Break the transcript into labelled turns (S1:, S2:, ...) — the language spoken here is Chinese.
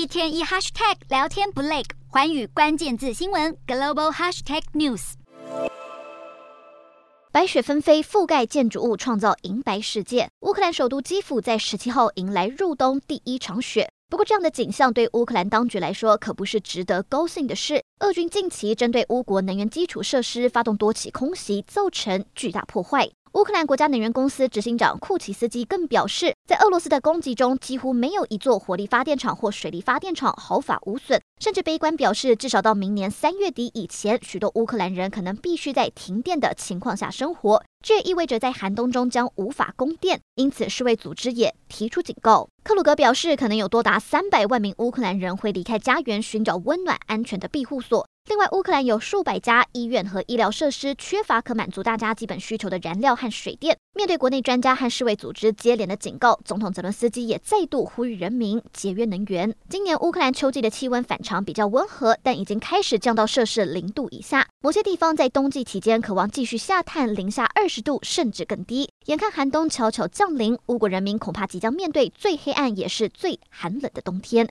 S1: 一天一 hashtag 聊天不累，环宇关键字新闻 global hashtag news。
S2: 白雪纷飞，覆盖建筑物，创造银白世界。乌克兰首都基辅在十七号迎来入冬第一场雪。不过，这样的景象对乌克兰当局来说可不是值得高兴的事。俄军近期针对乌国能源基础设施发动多起空袭，造成巨大破坏。乌克兰国家能源公司执行长库奇斯基更表示，在俄罗斯的攻击中，几乎没有一座火力发电厂或水力发电厂毫发无损，甚至悲观表示，至少到明年三月底以前，许多乌克兰人可能必须在停电的情况下生活。这也意味着在寒冬中将无法供电，因此世卫组织也提出警告。克鲁格表示，可能有多达三百万名乌克兰人会离开家园，寻找温暖安全的庇护所。另外，乌克兰有数百家医院和医疗设施缺乏可满足大家基本需求的燃料和水电。面对国内专家和世卫组织接连的警告，总统泽伦斯基也再度呼吁人民节约能源。今年乌克兰秋季的气温反常比较温和，但已经开始降到摄氏零度以下。某些地方在冬季期间渴望继续下探零下二十度，甚至更低。眼看寒冬悄悄降临，乌国人民恐怕即将面对最黑暗也是最寒冷的冬天。